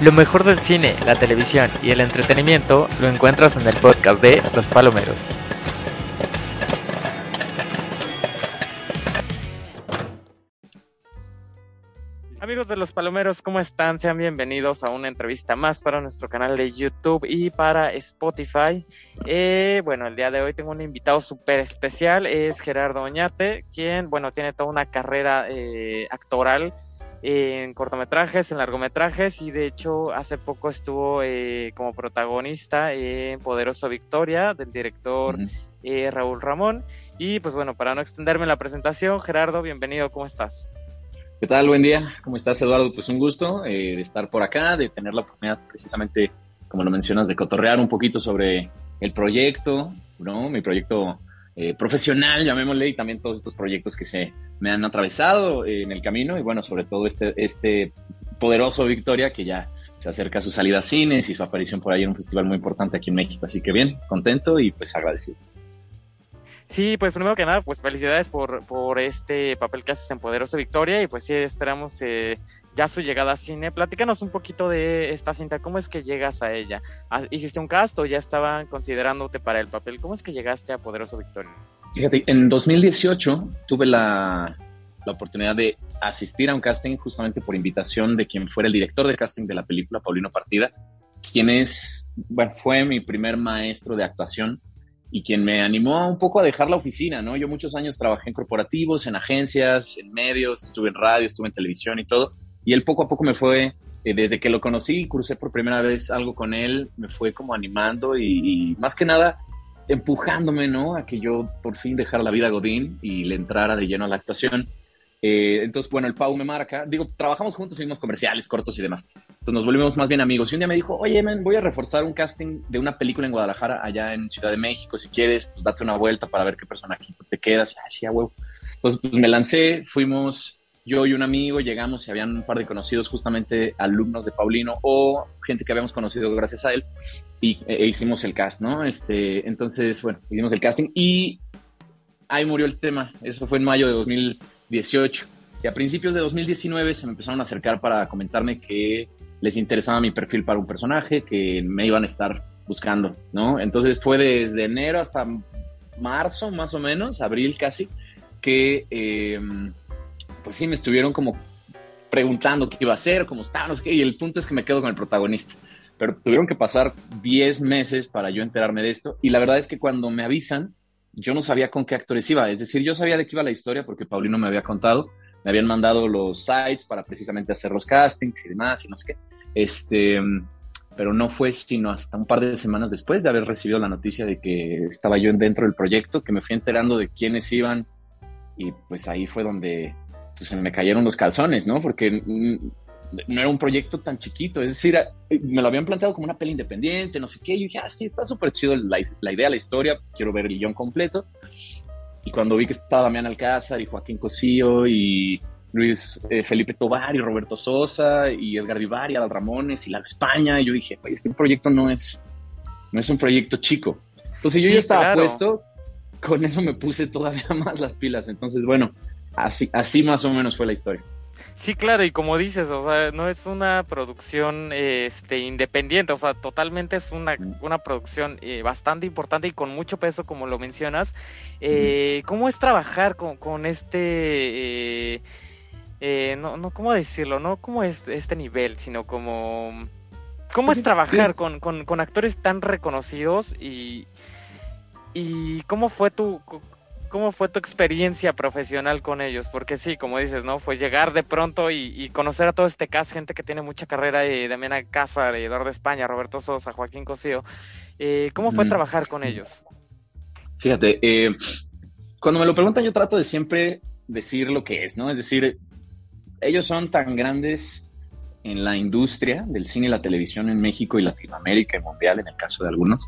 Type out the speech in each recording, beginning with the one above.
Lo mejor del cine, la televisión y el entretenimiento lo encuentras en el podcast de Los Palomeros. Amigos de Los Palomeros, ¿cómo están? Sean bienvenidos a una entrevista más para nuestro canal de YouTube y para Spotify. Eh, bueno, el día de hoy tengo un invitado súper especial, es Gerardo Oñate, quien, bueno, tiene toda una carrera eh, actoral en cortometrajes, en largometrajes y de hecho hace poco estuvo eh, como protagonista en Poderoso Victoria del director eh, Raúl Ramón. Y pues bueno, para no extenderme la presentación, Gerardo, bienvenido, ¿cómo estás? ¿Qué tal? Buen día, ¿cómo estás Eduardo? Pues un gusto eh, de estar por acá, de tener la oportunidad precisamente, como lo mencionas, de cotorrear un poquito sobre el proyecto, ¿no? Mi proyecto eh, profesional, llamémosle, y también todos estos proyectos que se me han atravesado eh, en el camino y bueno, sobre todo este, este poderoso Victoria que ya se acerca a su salida a cines y su aparición por ahí en un festival muy importante aquí en México. Así que bien, contento y pues agradecido. Sí, pues primero que nada, pues felicidades por, por este papel que haces en Poderoso Victoria y pues sí, esperamos eh, ya su llegada a cine. Platícanos un poquito de esta cinta, ¿cómo es que llegas a ella? Ah, ¿Hiciste un cast o ya estaban considerándote para el papel? ¿Cómo es que llegaste a Poderoso Victoria? Fíjate, en 2018 tuve la, la oportunidad de asistir a un casting justamente por invitación de quien fuera el director de casting de la película, Paulino Partida, quien es, bueno, fue mi primer maestro de actuación y quien me animó un poco a dejar la oficina, ¿no? Yo muchos años trabajé en corporativos, en agencias, en medios, estuve en radio, estuve en televisión y todo, y él poco a poco me fue, eh, desde que lo conocí, crucé por primera vez algo con él, me fue como animando y, más que nada empujándome, ¿no? A que yo por fin dejara la vida Godín y le entrara de lleno a la actuación. Eh, entonces, bueno, el Pau me marca. Digo, trabajamos juntos, hicimos comerciales cortos y demás. Entonces nos volvimos más bien amigos. Y un día me dijo, oye, man, voy a reforzar un casting de una película en Guadalajara, allá en Ciudad de México. Si quieres, pues date una vuelta para ver qué personajito te quedas. Y así, a huevo. Entonces, pues me lancé, fuimos yo y un amigo, llegamos y habían un par de conocidos, justamente alumnos de Paulino o gente que habíamos conocido gracias a él. Y e, e hicimos el cast, ¿no? Este, entonces, bueno, hicimos el casting y ahí murió el tema. Eso fue en mayo de 2018. Y a principios de 2019 se me empezaron a acercar para comentarme que les interesaba mi perfil para un personaje, que me iban a estar buscando, ¿no? Entonces fue desde enero hasta marzo, más o menos, abril casi, que em, pues sí me estuvieron como preguntando qué iba a hacer, cómo estaba, no sé qué, y el punto es que me quedo con el protagonista. Pero tuvieron que pasar 10 meses para yo enterarme de esto, y la verdad es que cuando me avisan, yo no sabía con qué actores iba, es decir, yo sabía de qué iba la historia porque Paulino me había contado, me habían mandado los sites para precisamente hacer los castings y demás y no sé qué. Este, pero no fue sino hasta un par de semanas después de haber recibido la noticia de que estaba yo dentro del proyecto que me fui enterando de quiénes iban y pues ahí fue donde pues, se me cayeron los calzones, ¿no? Porque no era un proyecto tan chiquito, es decir, me lo habían planteado como una peli independiente, no sé qué, y yo dije, ah, sí, está súper chido la, la idea, la historia, quiero ver el guion completo. Y cuando vi que estaba Damián Alcázar y Joaquín Cosío y Luis eh, Felipe Tobar y Roberto Sosa y Edgar Vivar y Adal Ramones y la España, y yo dije, este proyecto no es, no es un proyecto chico. Entonces yo ya estaba puesto, con eso me puse todavía más las pilas. Entonces, bueno, así, así más o menos fue la historia. Sí, claro, y como dices, o sea, no es una producción este, independiente, o sea, totalmente es una, una producción eh, bastante importante y con mucho peso, como lo mencionas. Eh, ¿Cómo es trabajar con, con este, eh, no, no, ¿cómo decirlo? No como es este nivel, sino como... ¿Cómo pues es trabajar Con, con, con actores tan reconocidos y, y cómo fue tu ¿Cómo fue tu experiencia profesional con ellos? Porque sí, como dices, ¿no? Fue llegar de pronto y, conocer a todo este cast, gente que tiene mucha carrera, eh, Damián Alcázar, Eduardo España, Roberto Sosa, Joaquín Cosío. Eh, ¿Cómo fue trabajar con ellos? Fíjate, eh, cuando me lo preguntan yo trato de siempre decir lo que es, ¿no? Es decir, ellos son tan grandes en la industria del cine y la televisión en México y Latinoamérica y mundial, en el caso de algunos,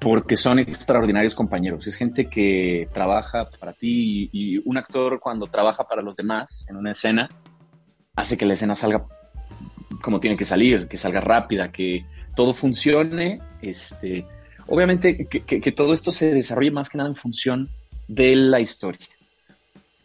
porque son extraordinarios compañeros. Es gente que trabaja para ti y, un actor cuando trabaja para los demás en una escena hace que la escena salga como tiene que salir, que salga rápida, que todo funcione. Este, obviamente que, todo esto se desarrolle más que nada en función de la historia.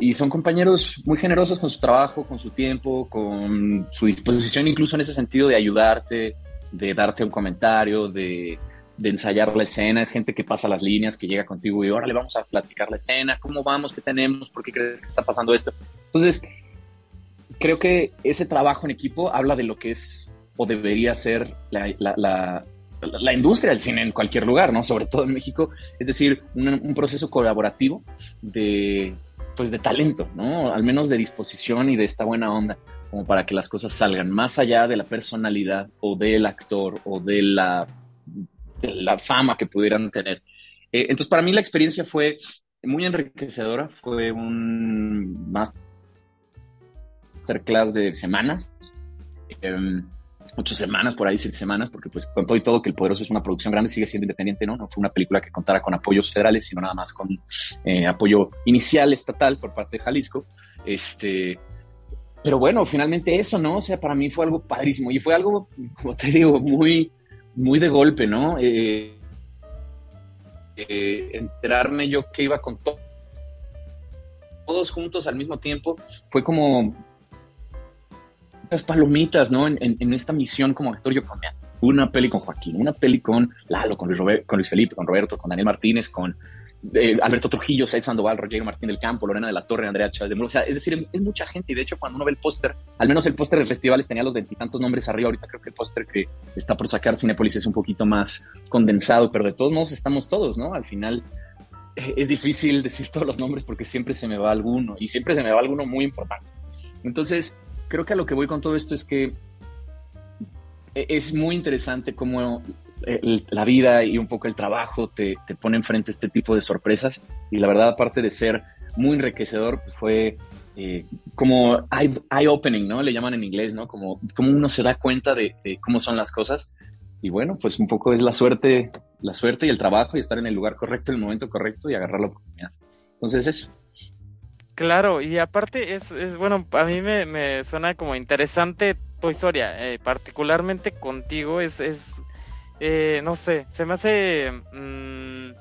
y son compañeros muy generosos con su trabajo, con su tiempo, con su disposición incluso en ese sentido de ayudarte, de darte un comentario, de, de ensayar la escena. Es gente que pasa las líneas, que llega contigo y ahora le vamos a platicar la escena, cómo vamos, qué tenemos, por qué crees que está pasando esto. Entonces, creo que ese trabajo en equipo habla de lo que es o debería ser la, la, industria del cine en cualquier lugar, ¿no? Sobre todo en México. Es decir, un, proceso colaborativo de, pues, de talento, ¿no? Al menos de disposición y de esta buena onda, como para que las cosas salgan más allá de la personalidad o del actor o de la, la fama que pudieran tener. Eh, entonces, para mí la experiencia fue muy enriquecedora, fue un masterclass de semanas. Em, ocho semanas, por ahí siete semanas, porque pues con todo y todo que El Poderoso es una producción grande, sigue siendo independiente, ¿no? No fue una película que contara con apoyos federales, sino nada más con eh, apoyo inicial estatal por parte de Jalisco. Este, pero bueno, finalmente eso, ¿no? O sea, para mí fue algo padrísimo y fue algo, como te digo, muy, muy de golpe, ¿no? Eh, eh, enterarme yo que iba con todos juntos al mismo tiempo, fue como las palomitas, ¿no? En, esta misión como actor yo comía una peli con Joaquín, una peli con Lalo, con Luis Felipe, con Roberto, con Daniel Martínez, con eh, Alberto Trujillo, Said Sandoval, Roger Martín del Campo, Lorena de la Torre, Andrea Chávez de Muro. O sea, es decir, es mucha gente. Y de hecho, cuando uno ve el póster, al menos el póster de festivales tenía los veintitantos nombres arriba. Ahorita creo que el póster que está por sacar Cinepolis es un poquito más condensado, pero de todos modos estamos todos, ¿no? Al final eh, es difícil decir todos los nombres porque siempre se me va alguno y siempre se me va alguno muy importante. Entonces, creo que a lo que voy con todo esto es que e-, es muy interesante cómo la vida y un poco el trabajo te, te pone enfrente este tipo de sorpresas. Y la verdad, aparte de ser muy enriquecedor, pues fue eh, como eye-opening, ¿no? Le llaman en inglés, ¿no? Como, como uno se da cuenta de, cómo son las cosas. Y bueno, pues un poco es la suerte, la suerte y el trabajo y estar en el lugar correcto, en el momento correcto y agarrar la oportunidad. Entonces, eso. Claro, y aparte es, es bueno, a mí me, me suena como interesante tu historia, eh, particularmente contigo, es eh, no sé, se me hace... Mm,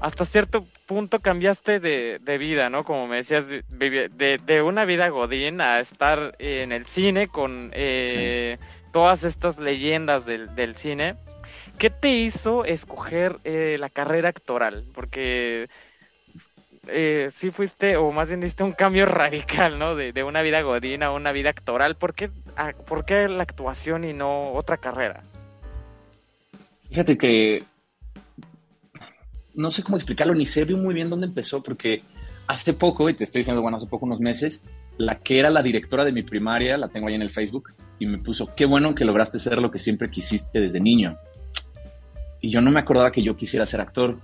hasta cierto punto cambiaste de, de, vida, ¿no? Como me decías, de, de, una vida godín a estar en el cine con eh, todas estas leyendas del, del, cine. ¿Qué te hizo escoger la carrera actoral? Porque eh, sí fuiste, o más bien diste un cambio radical, ¿no? De, una vida godina a una vida actoral. ¿Por qué, ¿Por qué la actuación y no otra carrera? Fíjate que no sé cómo explicarlo, ni sé muy bien dónde empezó, porque hace poco, y te estoy diciendo, bueno, hace poco, unos meses, la que era la directora de mi primaria, la tengo ahí en el Facebook, y me puso, qué bueno que lograste ser lo que siempre quisiste desde niño. Y yo no me acordaba que yo quisiera ser actor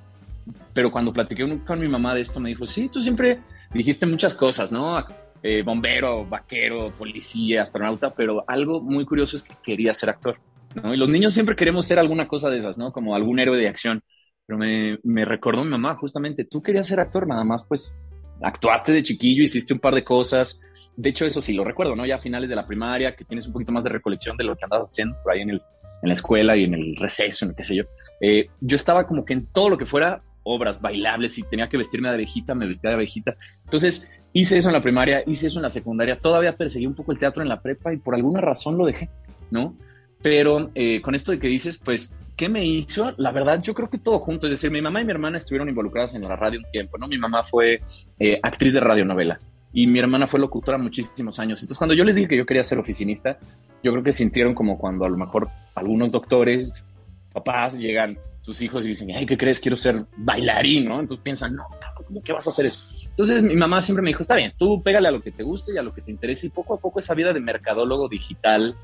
pero cuando platiqué con mi mamá de esto, me dijo, sí, tú siempre dijiste muchas cosas, ¿no? Eh, bombero, vaquero, policía, astronauta, pero algo muy curioso es que quería ser actor, ¿no? Y los niños siempre queremos ser alguna cosa de esas, ¿no? Como algún héroe de acción. Pero me, me recordó mi mamá, justamente, tú querías ser actor, nada más, pues, actuaste de chiquillo, hiciste un par de cosas. De hecho, eso sí lo recuerdo, ¿no? Ya a finales de la primaria, que tienes un poquito más de recolección de lo que andabas haciendo por ahí en, el, en la escuela y en el receso, en qué sé yo. Eh, yo estaba como que en todo lo que fuera obras bailables y tenía que vestirme de abejita, me vestía de abejita. Entonces hice eso en la primaria, hice eso en la secundaria, todavía perseguí un poco el teatro en la prepa y por alguna razón lo dejé, ¿no? Pero eh, con esto de que dices, pues, ¿qué me hizo? La verdad, yo creo que todo junto. Es decir, mi mamá y mi hermana estuvieron involucradas en la radio un tiempo, ¿no? Mi mamá fue eh, actriz de radionovela y mi hermana fue locutora muchísimos años. Entonces, cuando yo les dije que yo quería ser oficinista, yo creo que sintieron como cuando a lo mejor algunos doctores, papás, llegan sus hijos y dicen, ay, ¿qué crees? Quiero ser bailarín, ¿no? Entonces piensan, no, ¿cómo que vas a hacer eso? Entonces mi mamá siempre me dijo, está bien, tú pégale a lo que te guste y a lo que te interese y poco a poco esa vida de mercadólogo digital,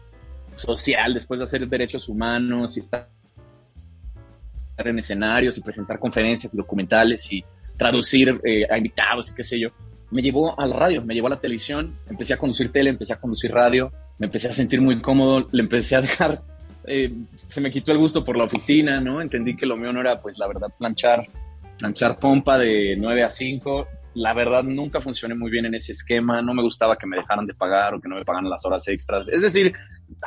social, después de hacer derechos humanos y estar en escenarios y presentar conferencias y documentales y traducir eh, a invitados y qué sé yo, me llevó a la radio, me llevó a la televisión, empecé a conducir tele, empecé a conducir radio, me empecé a sentir muy cómodo, le empecé a dejar eh, se me quitó el gusto por la oficina, ¿no? Entendí que lo mío no era, pues, la verdad, planchar, planchar pompa de 9 a 5. La verdad, nunca funcioné muy bien en ese esquema. No me gustaba que me dejaran de pagar o que no me pagaran las horas extras. Es decir,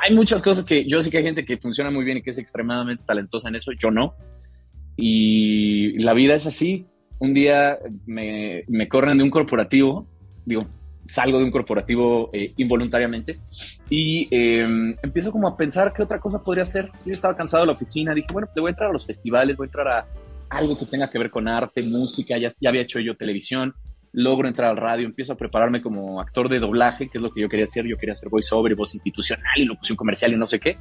hay muchas cosas que yo sé que hay gente que funciona muy bien y que es extremadamente talentosa en eso. Yo no. Y la vida es así. Un día me, me corren de un corporativo digo, salgo de un corporativo eh, involuntariamente y em, empiezo como a pensar qué otra cosa podría hacer. Yo estaba cansado de la oficina, dije, bueno, te voy a entrar a los festivales, voy a entrar a algo que tenga que ver con arte, música, ya, ya había hecho yo televisión, logro entrar al radio, empiezo a prepararme como actor de doblaje, que es lo que yo quería hacer, yo quería hacer voiceover voz institucional y locución comercial y no sé qué.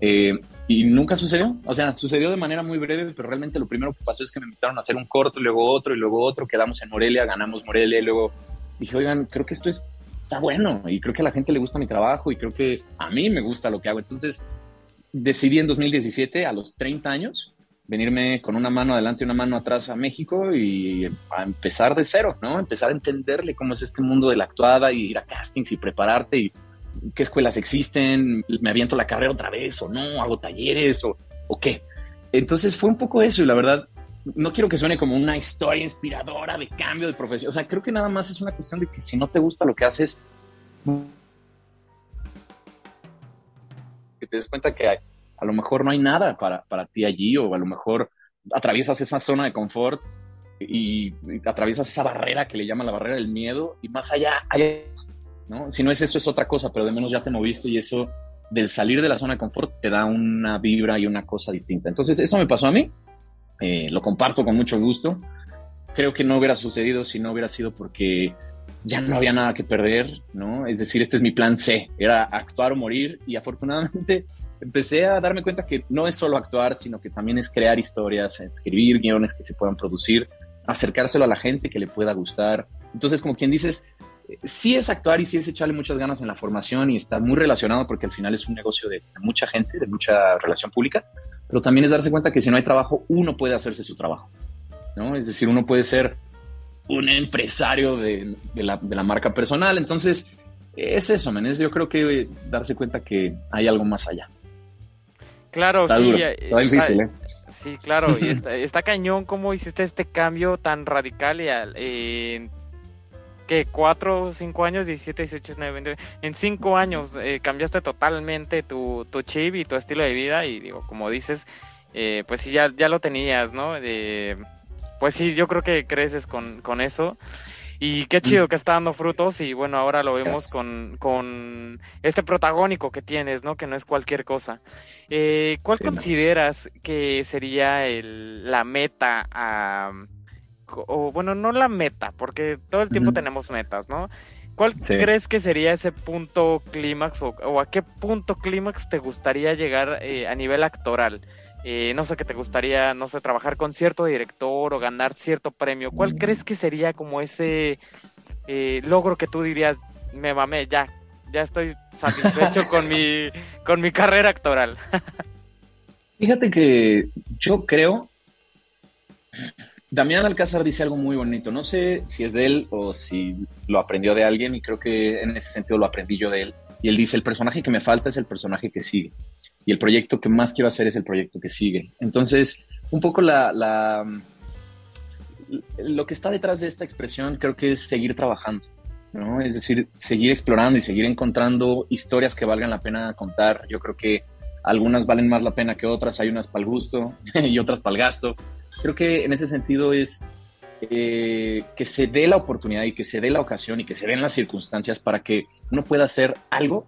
Eh, y nunca sucedió, o sea, sucedió de manera muy breve, pero realmente lo primero que pasó es que me invitaron a hacer un corto, luego otro, y luego otro, quedamos en Morelia, ganamos Morelia, y luego dije, oigan, creo que esto es, está bueno, y creo que a la gente le gusta mi trabajo, y creo que a mí me gusta lo que hago. Entonces, decidí en 2017, a los 30 años, venirme con una mano adelante y una mano atrás a México y a empezar de cero, ¿no? Empezar a entenderle cómo es este mundo de la actuada y ir a castings y prepararte y qué escuelas existen, me aviento la carrera otra vez o no, hago talleres o, qué. Entonces fue un poco eso y la verdad no quiero que suene como una historia inspiradora de cambio de profesión. O sea, creo que nada más es una cuestión de que si no te gusta lo que haces, que te des cuenta que a lo mejor no hay nada para, para ti allí o a lo mejor atraviesas esa zona de confort y, atraviesas esa barrera que le llaman la barrera del miedo y más allá, hay, ¿no? Si no es eso, es otra cosa, pero de menos ya te moviste y eso del salir de la zona de confort te da una vibra y una cosa distinta. Entonces, eso me pasó a mí, eh, lo comparto con mucho gusto. Creo que no hubiera sucedido si no hubiera sido porque ya no había nada que perder, ¿no? Es decir, este es mi plan C, era actuar o morir y afortunadamente empecé a darme cuenta que no es solo actuar, sino que también es crear historias, escribir guiones que se puedan producir, acercárselo a la gente que le pueda gustar. Entonces, como quien dices, sí es actuar y sí es echarle muchas ganas en la formación y está muy relacionado porque al final es un negocio de, mucha gente, de mucha relación pública, pero también es darse cuenta que si no hay trabajo, uno puede hacerse su trabajo, ¿no? Es decir, uno puede ser un empresario de, la, marca personal, entonces es eso, men, yo creo que darse cuenta que hay algo más allá. Claro, sí. Eh, está difícil, ¿eh? Sí, claro, y está, cañón cómo hiciste este cambio tan radical y en que cuatro cinco años, 17, 18, 19, 20, en cinco años eh, cambiaste totalmente tu, tu chip y tu estilo de vida y digo, como dices, eh, pues sí, ya, ya lo tenías, ¿no? pues sí, yo creo que creces con, con eso. Y qué chido mm. que está dando frutos y bueno, ahora lo vemos con, con, este protagónico que tienes, ¿no? Que no es cualquier cosa. Eh, ¿Cuál consideras que sería el, la meta a o bueno, no la meta, porque todo el tiempo tenemos metas, ¿no? ¿Cuál crees que sería ese punto clímax o, a qué punto clímax te gustaría llegar eh, a nivel actoral? Eh, no sé, qué te gustaría, no sé, trabajar con cierto director o ganar cierto premio. ¿Cuál mm. crees que sería como ese eh, logro que tú dirías, me mamé, ya, ya estoy satisfecho con, mi, con mi carrera actoral? Fíjate que yo creo Damián Alcázar dice algo muy bonito. No sé si es de él o si lo aprendió de alguien y creo que en ese sentido lo aprendí yo de él. Y él dice, el personaje que me falta es el personaje que sigue. Y el proyecto que más quiero hacer es el proyecto que sigue. Entonces, un poco la, lo que está detrás de esta expresión creo que es seguir trabajando. ¿No? Es decir, seguir explorando y seguir encontrando historias que valgan la pena contar. Yo creo que algunas valen más la pena que otras. Hay unas para el gusto y otras para el gasto creo que en ese sentido es eh, que se dé la oportunidad y que se dé la ocasión y que se den las circunstancias para que uno pueda hacer algo,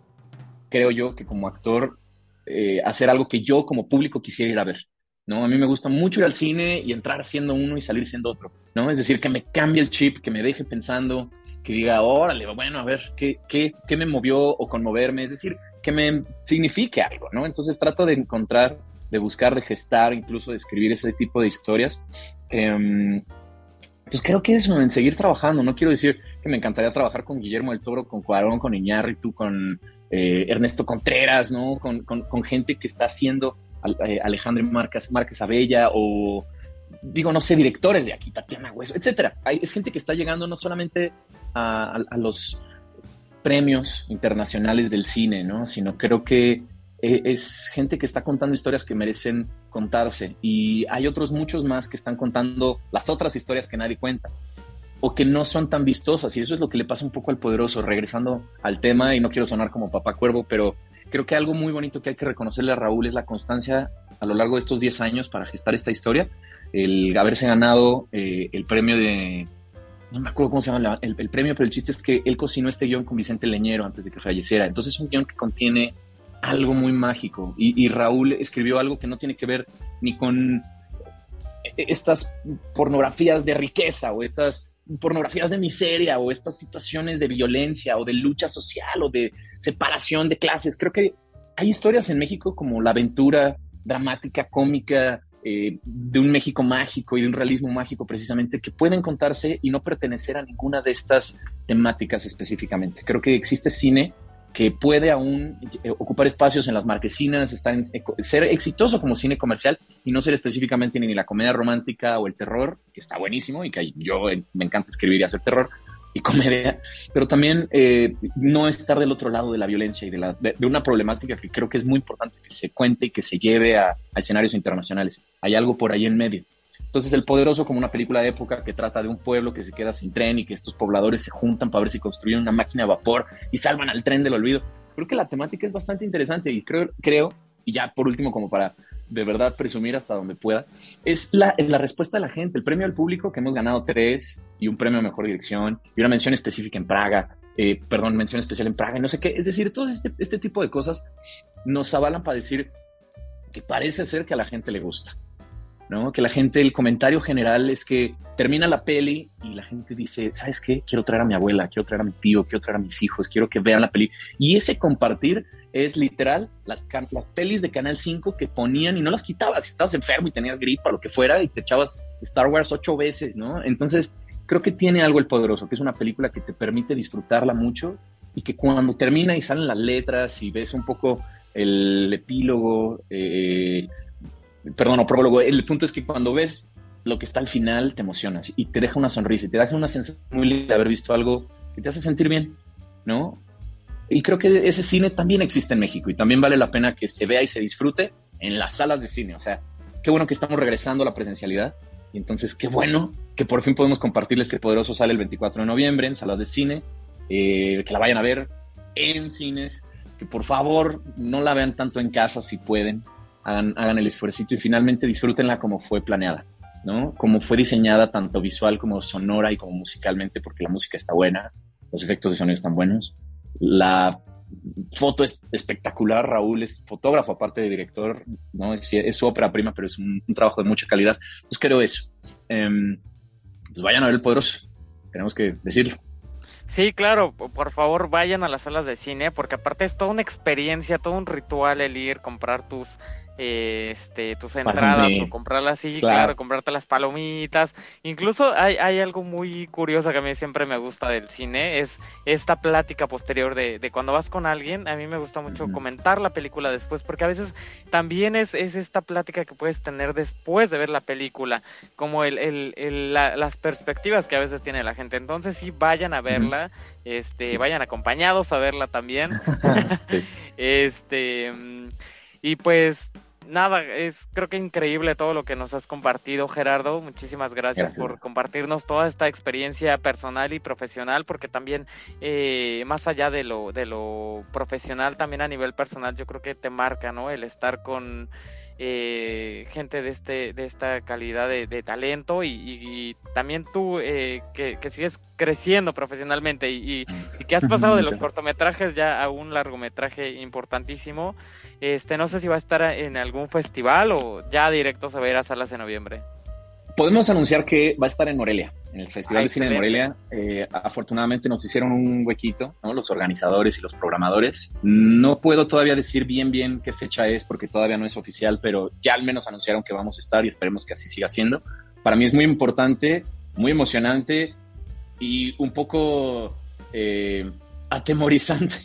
creo yo, que como actor, eh, hacer algo que yo como público quisiera ir a ver. ¿No? A mí me gusta mucho ir al cine y entrar siendo uno y salir siendo otro, ¿no? Es decir, que me cambie el chip, que me deje pensando, que diga, órale, bueno, a ver, ¿qué, qué, qué me movió o conmoverme? Es decir, que me signifique algo, ¿no? Entonces trato de encontrar de buscar, de gestar, incluso de escribir ese tipo de historias. Eh, pues creo que es en seguir trabajando. No quiero decir que me encantaría trabajar con Guillermo del Toro, con Cuarón, con Iñárritu, con eh, Ernesto Contreras, ¿no? Con, con, gente que está haciendo Alejandro Márquez, Márquez Abella o, digo, no sé, directores de aquí, Tatiana Hueso, etcétera. Hay, es gente que está llegando no solamente a, a los premios internacionales del cine, ¿no? Sino creo que eh, es gente que está contando historias que merecen contarse y hay otros muchos más que están contando las otras historias que nadie cuenta o que no son tan vistosas y eso es lo que le pasa un poco al poderoso, regresando al tema y no quiero sonar como papá cuervo, pero creo que algo muy bonito que hay que reconocerle a Raúl es la constancia a lo largo de estos 10 años para gestar esta historia, el haberse ganado eh, el premio de no me acuerdo cómo se llama el, premio, pero el chiste es que él cocinó este guion con Vicente Leñero antes de que falleciera. Entonces es un guion que contiene algo muy mágico. Y, Raúl escribió algo que no tiene que ver ni con estas pornografías de riqueza o estas pornografías de miseria o estas situaciones de violencia o de lucha social o de separación de clases. Creo que hay historias en México como la aventura dramática, cómica, eh, de un México mágico y de un realismo mágico precisamente que pueden contarse y no pertenecer a ninguna de estas temáticas específicamente. Creo que existe cine que puede aún eh, ocupar espacios en las marquesinas, estar eh, ser exitoso como cine comercial y no ser específicamente ni la comedia romántica o el terror, que está buenísimo y que yo me encanta escribir y hacer terror, y comedia, pero también eh, no estar del otro lado de la violencia y de, la, de, una problemática que creo que es muy importante que se cuente y que se lleve a, escenarios internacionales. Hay algo por ahí en medio. Entonces, El Poderoso, como una película de época que trata de un pueblo que se queda sin tren y que estos pobladores se juntan para ver si construyen una máquina de vapor y salvan al tren del olvido. Creo que la temática es bastante interesante y creo, creo y ya por último, como para de verdad presumir hasta donde pueda, es la, la respuesta de la gente, el premio al público, que hemos ganado tres y un premio a mejor dirección y una mención específica en Praga, eh, perdón, mención especial en Praga, no sé qué. Es decir, todo este, este tipo de cosas nos avalan para decir que parece ser que a la gente le gusta. ¿No? Que la gente, el comentario general es que termina la peli y la gente dice, ¿sabes qué? Quiero traer a mi abuela, quiero traer a mi tío, quiero traer a mis hijos, quiero que vean la peli. Y ese compartir es literal las, las pelis de Canal 5 que ponían y no las quitabas. Estabas enfermo y tenías gripa, lo que fuera, y te echabas Star Wars ocho veces, ¿no? Entonces, creo que tiene algo el poderoso, que es una película que te permite disfrutarla mucho y que cuando termina y salen las letras y ves un poco el epílogo, eh, perdón, o prólogo, el punto es que cuando ves lo que está al final te emocionas y te deja una sonrisa y te deja una sensación muy linda de haber visto algo que te hace sentir bien, ¿no? Y creo que ese cine también existe en México y también vale la pena que se vea y se disfrute en las salas de cine. O sea, qué bueno que estamos regresando a la presencialidad y entonces qué bueno que por fin podemos compartirles que Poderoso sale el 24 de noviembre en salas de cine, eh, que la vayan a ver en cines, que por favor no la vean tanto en casa si pueden, hagan, el esfuerzo y finalmente disfrútenla como fue planeada, ¿no? Como fue diseñada tanto visual como sonora y como musicalmente, porque la música está buena, los efectos de sonido están buenos, la foto es espectacular, Raúl es fotógrafo aparte de director, ¿no? Es, su ópera prima, pero es un, trabajo de mucha calidad. Entonces creo eso. Em, pues vayan a ver El Poderoso, tenemos que decirlo. Sí, claro, por favor vayan a las salas de cine porque aparte es toda una experiencia, todo un ritual el ir, comprar tus este, tus entradas o comprarlas así, claro. comprarte las palomitas. Incluso hay, hay, algo muy curioso que a mí siempre me gusta del cine, es esta plática posterior de, de cuando vas con alguien, a mí me gusta mucho comentar la película después, porque a veces también es, es esta plática que puedes tener después de ver la película, como el, el, las perspectivas que a veces tiene la gente. Entonces sí, vayan a verla, este, vayan acompañados a verla también. este... Mm, y pues nada, es creo que increíble todo lo que nos has compartido, Gerardo. Muchísimas gracias, por compartirnos toda esta experiencia personal y profesional, porque también eh, más allá de lo de lo profesional, también a nivel personal, yo creo que te marca, ¿no? El estar con eh, gente de este de esta calidad de, talento y, también tú eh, que, sigues creciendo profesionalmente y, y, que has pasado de los cortometrajes ya a un largometraje importantísimo este, no sé si va a estar en algún festival o ya directo se va a ir a salas en noviembre. Podemos anunciar que va a estar en Morelia, en el Festival de Cine de Morelia. Eh, afortunadamente nos hicieron un huequito, ¿no? los organizadores y los programadores. No puedo todavía decir bien bien qué fecha es porque todavía no es oficial, pero ya al menos anunciaron que vamos a estar y esperemos que así siga siendo. Para mí es muy importante, muy emocionante y un poco eh, atemorizante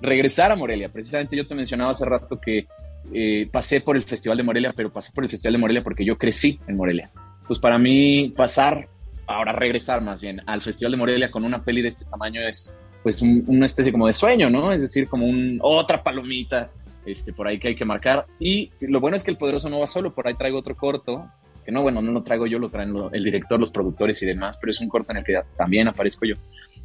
regresar a Morelia. Precisamente yo te mencionaba hace rato que eh, pasé por el Festival de Morelia, pero pasé por el Festival de Morelia porque yo crecí en Morelia. Entonces, para mí, pasar, ahora regresar más bien al Festival de Morelia con una peli de este tamaño es pues una especie como de sueño, ¿no? Es decir, como un, otra palomita este, por ahí que hay que marcar. Y lo bueno es que el Poderoso no va solo, por ahí traigo otro corto, que no, bueno, no lo traigo yo, lo traen el director, los productores y demás, pero es un corto en el que también aparezco yo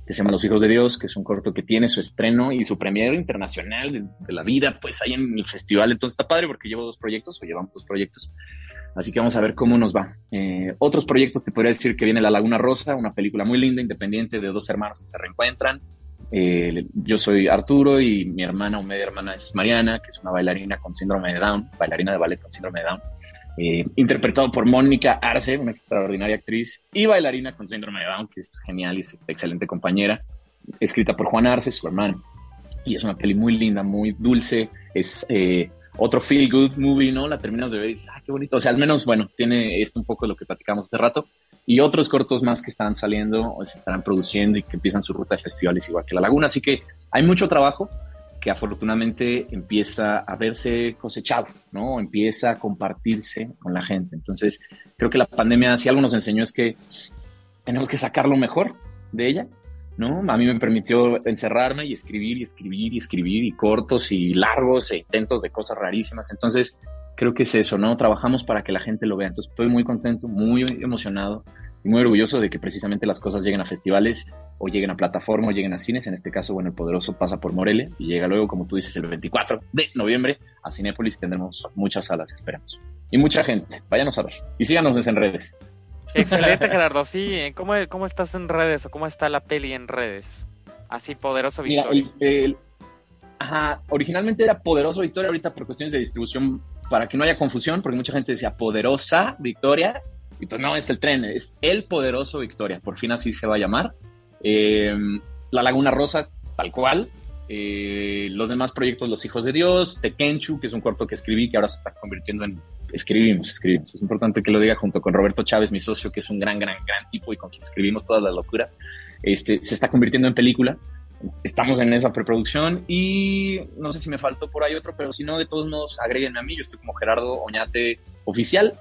que se llama Los Hijos de Dios, que es un corto que tiene su estreno y su premiere internacional de, la vida, pues ahí en el festival. Entonces está padre porque llevo dos proyectos o llevamos dos proyectos. Así que vamos a ver cómo nos va. Eh, otros proyectos te podría decir que viene La Laguna Rosa, una película muy linda, independiente de dos hermanos que se reencuentran. Eh, yo soy Arturo y mi hermana o media hermana es Mariana, que es una bailarina con síndrome de Down, bailarina de ballet con síndrome de Down. Eh, interpretado por Mónica Arce, una extraordinaria actriz y bailarina con síndrome de Down, que es genial y es excelente compañera, escrita por Juan Arce, su hermano. Y es una peli muy linda, muy dulce, es eh, otro feel good movie, ¿no? La terminas de ver y dices, ah, qué bonito. O sea, al menos, bueno, tiene esto un poco de lo que platicamos hace rato. Y otros cortos más que están saliendo o se estarán produciendo y que empiezan su ruta de festivales igual que La Laguna. Así que hay mucho trabajo, que afortunadamente empieza a verse cosechado, ¿no? Empieza a compartirse con la gente. Entonces, creo que la pandemia, si algo nos enseñó es que tenemos que sacar lo mejor de ella, ¿no? A mí me permitió encerrarme y escribir y escribir y escribir y cortos y largos e intentos de cosas rarísimas. Entonces, creo que es eso, ¿no? Trabajamos para que la gente lo vea. Entonces, estoy muy contento, muy emocionado y muy orgulloso de que precisamente las cosas lleguen a festivales o lleguen a plataformas o lleguen a cines. En este caso, bueno, el Poderoso pasa por Morelia y llega luego, como tú dices, el 24 de noviembre a Cinépolis tendremos muchas salas, esperamos. Y mucha gente, váyanos a ver. Y síganos en redes. Excelente, Gerardo. Sí, ¿cómo, ¿cómo estás en redes o cómo está la peli en redes? Así, Poderoso Victoria. ajá, originalmente era Poderoso Victoria, ahorita por cuestiones de distribución, para que no haya confusión, porque mucha gente decía Poderosa Victoria y pues no, es el tren, es el poderoso Victoria, por fin así se va a llamar. Eh, la Laguna Rosa, tal cual. Eh, los demás proyectos, Los Hijos de Dios, Tekenchu, que es un corto que escribí, que ahora se está convirtiendo en... Escribimos, escribimos. Es importante que lo diga junto con Roberto Chávez, mi socio, que es un gran, gran, gran tipo y con quien escribimos todas las locuras. Este, se está convirtiendo en película. Estamos en esa preproducción y no sé si me faltó por ahí otro, pero si no, de todos modos, agréguenme a mí. Yo estoy como Gerardo Oñate Oficial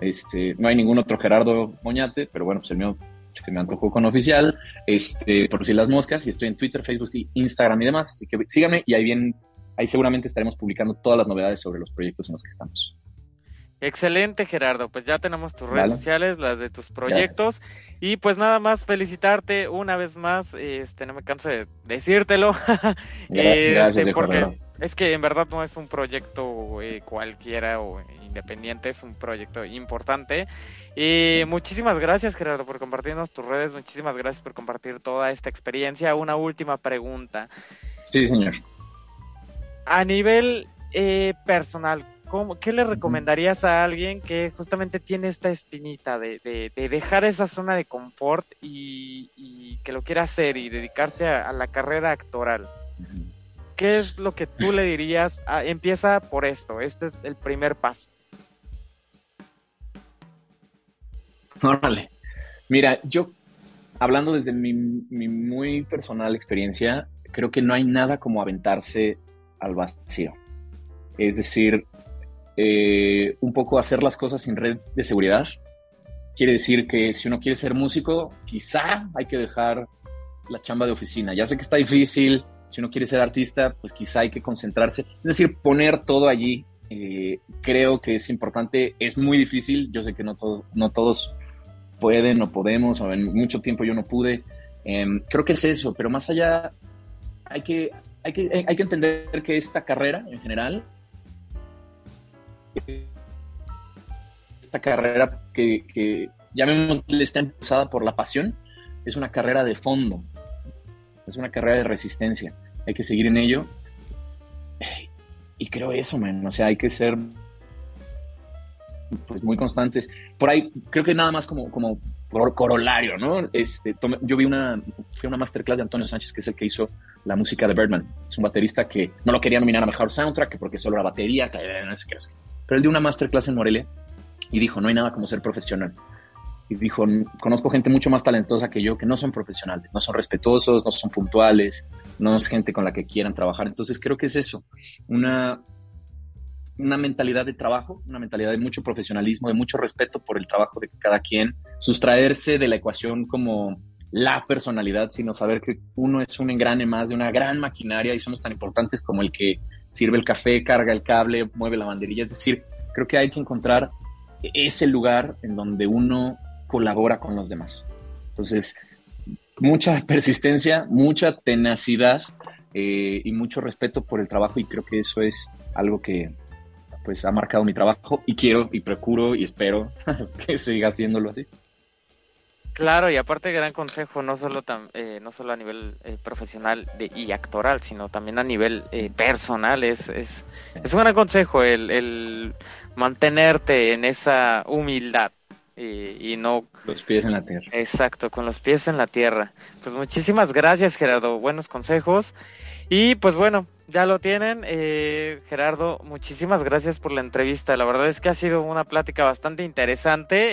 este, no hay ningún otro Gerardo Moñate, pero bueno, pues el mío se me antojó con oficial, este, por si las moscas, y estoy en Twitter, Facebook, Instagram y demás, así que síganme y ahí bien, ahí seguramente estaremos publicando todas las novedades sobre los proyectos en los que estamos. Excelente, Gerardo. Pues ya tenemos tus redes sociales, las de tus proyectos. Y pues nada más felicitarte una vez más. Este, no me canso de decírtelo. Gracias, este, porque es que en verdad no es un proyecto eh, cualquiera o independiente, es un proyecto importante. Y muchísimas gracias, Gerardo, por compartirnos tus redes. Muchísimas gracias por compartir toda esta experiencia. Una última pregunta. Sí, señor. A nivel eh, personal, ¿qué le recomendarías a alguien que justamente tiene esta espinita de, dejar esa zona de confort y, que lo quiera hacer y dedicarse a, la carrera actoral? ¿Qué es lo que tú le dirías? Ah, empieza por esto, este es el primer paso. Órale. Mira, yo, hablando desde mi, muy personal experiencia, creo que no hay nada como aventarse al vacío. Es decir, eh, un poco hacer las cosas sin red de seguridad. Quiere decir que si uno quiere ser músico, quizá hay que dejar la chamba de oficina. Ya sé que está difícil, si uno quiere ser artista, pues quizá hay que concentrarse. Es decir, poner todo allí. Eh, creo que es importante, es muy difícil. Yo sé que no, todos no todos pueden o podemos, o en mucho tiempo yo no pude. Em, creo que es eso, pero más allá, hay que, hay que, hay que entender que esta carrera en general esta carrera que, que llamémosle está empezada por la pasión, es una carrera de fondo, es una carrera de resistencia. Hay que seguir en ello. Y creo eso, man. O sea, hay que ser pues muy constantes. Por ahí, creo que nada más como, como corolario, ¿no? Este, yo vi una, una masterclass de Antonio Sánchez, que es el que hizo la música de Birdman. Es un baterista que no lo quería nominar a mejor soundtrack, porque solo la batería, qué, no sé qué. Pero él dio una masterclass en Morelia y dijo, no hay nada como ser profesional. Y dijo, conozco gente mucho más talentosa que yo que no son profesionales, no son respetuosos, no son puntuales, no es gente con la que quieran trabajar. Entonces creo que es eso, una, una mentalidad de trabajo, una mentalidad de mucho profesionalismo, de mucho respeto por el trabajo de cada quien, sustraerse de la ecuación como la personalidad, sino saber que uno es un engrane más de una gran maquinaria y somos tan importantes como el que sirve el café, carga el cable, mueve la banderilla. Es decir, creo que hay que encontrar ese lugar en donde uno colabora con los demás. Entonces, mucha persistencia, mucha tenacidad eh, y mucho respeto por el trabajo y creo que eso es algo que pues ha marcado mi trabajo y quiero y procuro y espero que siga haciéndolo así. Claro, y aparte gran consejo, no solo eh, no solo a nivel eh, profesional y actoral, sino también a nivel eh, personal. Es, es, es, un gran consejo el, el mantenerte en esa humildad y, y, no... Los pies en la tierra. Exacto, con los pies en la tierra. Pues muchísimas gracias Gerardo, buenos consejos. Y pues bueno, ya lo tienen. Eh, Gerardo, muchísimas gracias por la entrevista. La verdad es que ha sido una plática bastante interesante.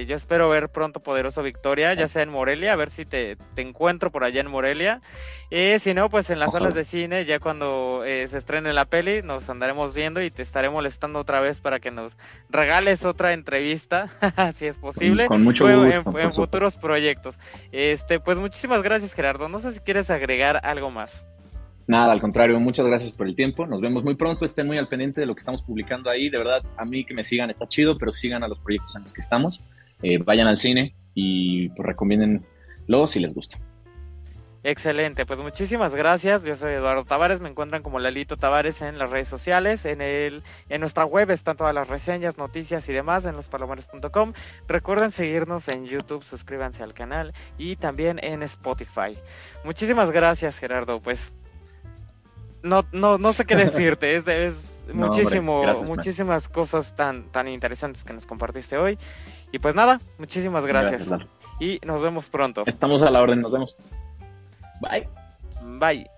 Eh, yo espero ver pronto Poderoso Victoria, ya sea en Morelia, a ver si te, encuentro por allá en Morelia. Eh, si no, pues en las salas de cine, ya cuando eh, se estrene la peli, nos andaremos viendo y te estaré molestando otra vez para que nos regales otra entrevista, si es posible. Con mucho gusto. En, en futuros proyectos. Este, pues muchísimas gracias, Gerardo. No sé si quieres agregar algo más. Nada, al contrario, muchas gracias por el tiempo. Nos vemos muy pronto. Estén muy al pendiente de lo que estamos publicando ahí. De verdad, a mí que me sigan está chido, pero sigan a los proyectos en los que estamos. Eh, vayan al cine y pues si les gusta. Excelente, pues muchísimas gracias. Yo soy Eduardo Tavares, me encuentran como Lalito Tavares en las redes sociales, en el en nuestra web están todas las reseñas, noticias y demás en lospalomares.com. Recuerden seguirnos en YouTube, suscríbanse al canal y también en Spotify. Muchísimas gracias, Gerardo. Pues no, no, no sé qué decirte, es, es muchísimo, muchísimas cosas tan, tan interesantes que nos compartiste hoy. Y pues nada, muchísimas gracias. y nos vemos pronto. Estamos a la orden, nos vemos. Bye. Bye.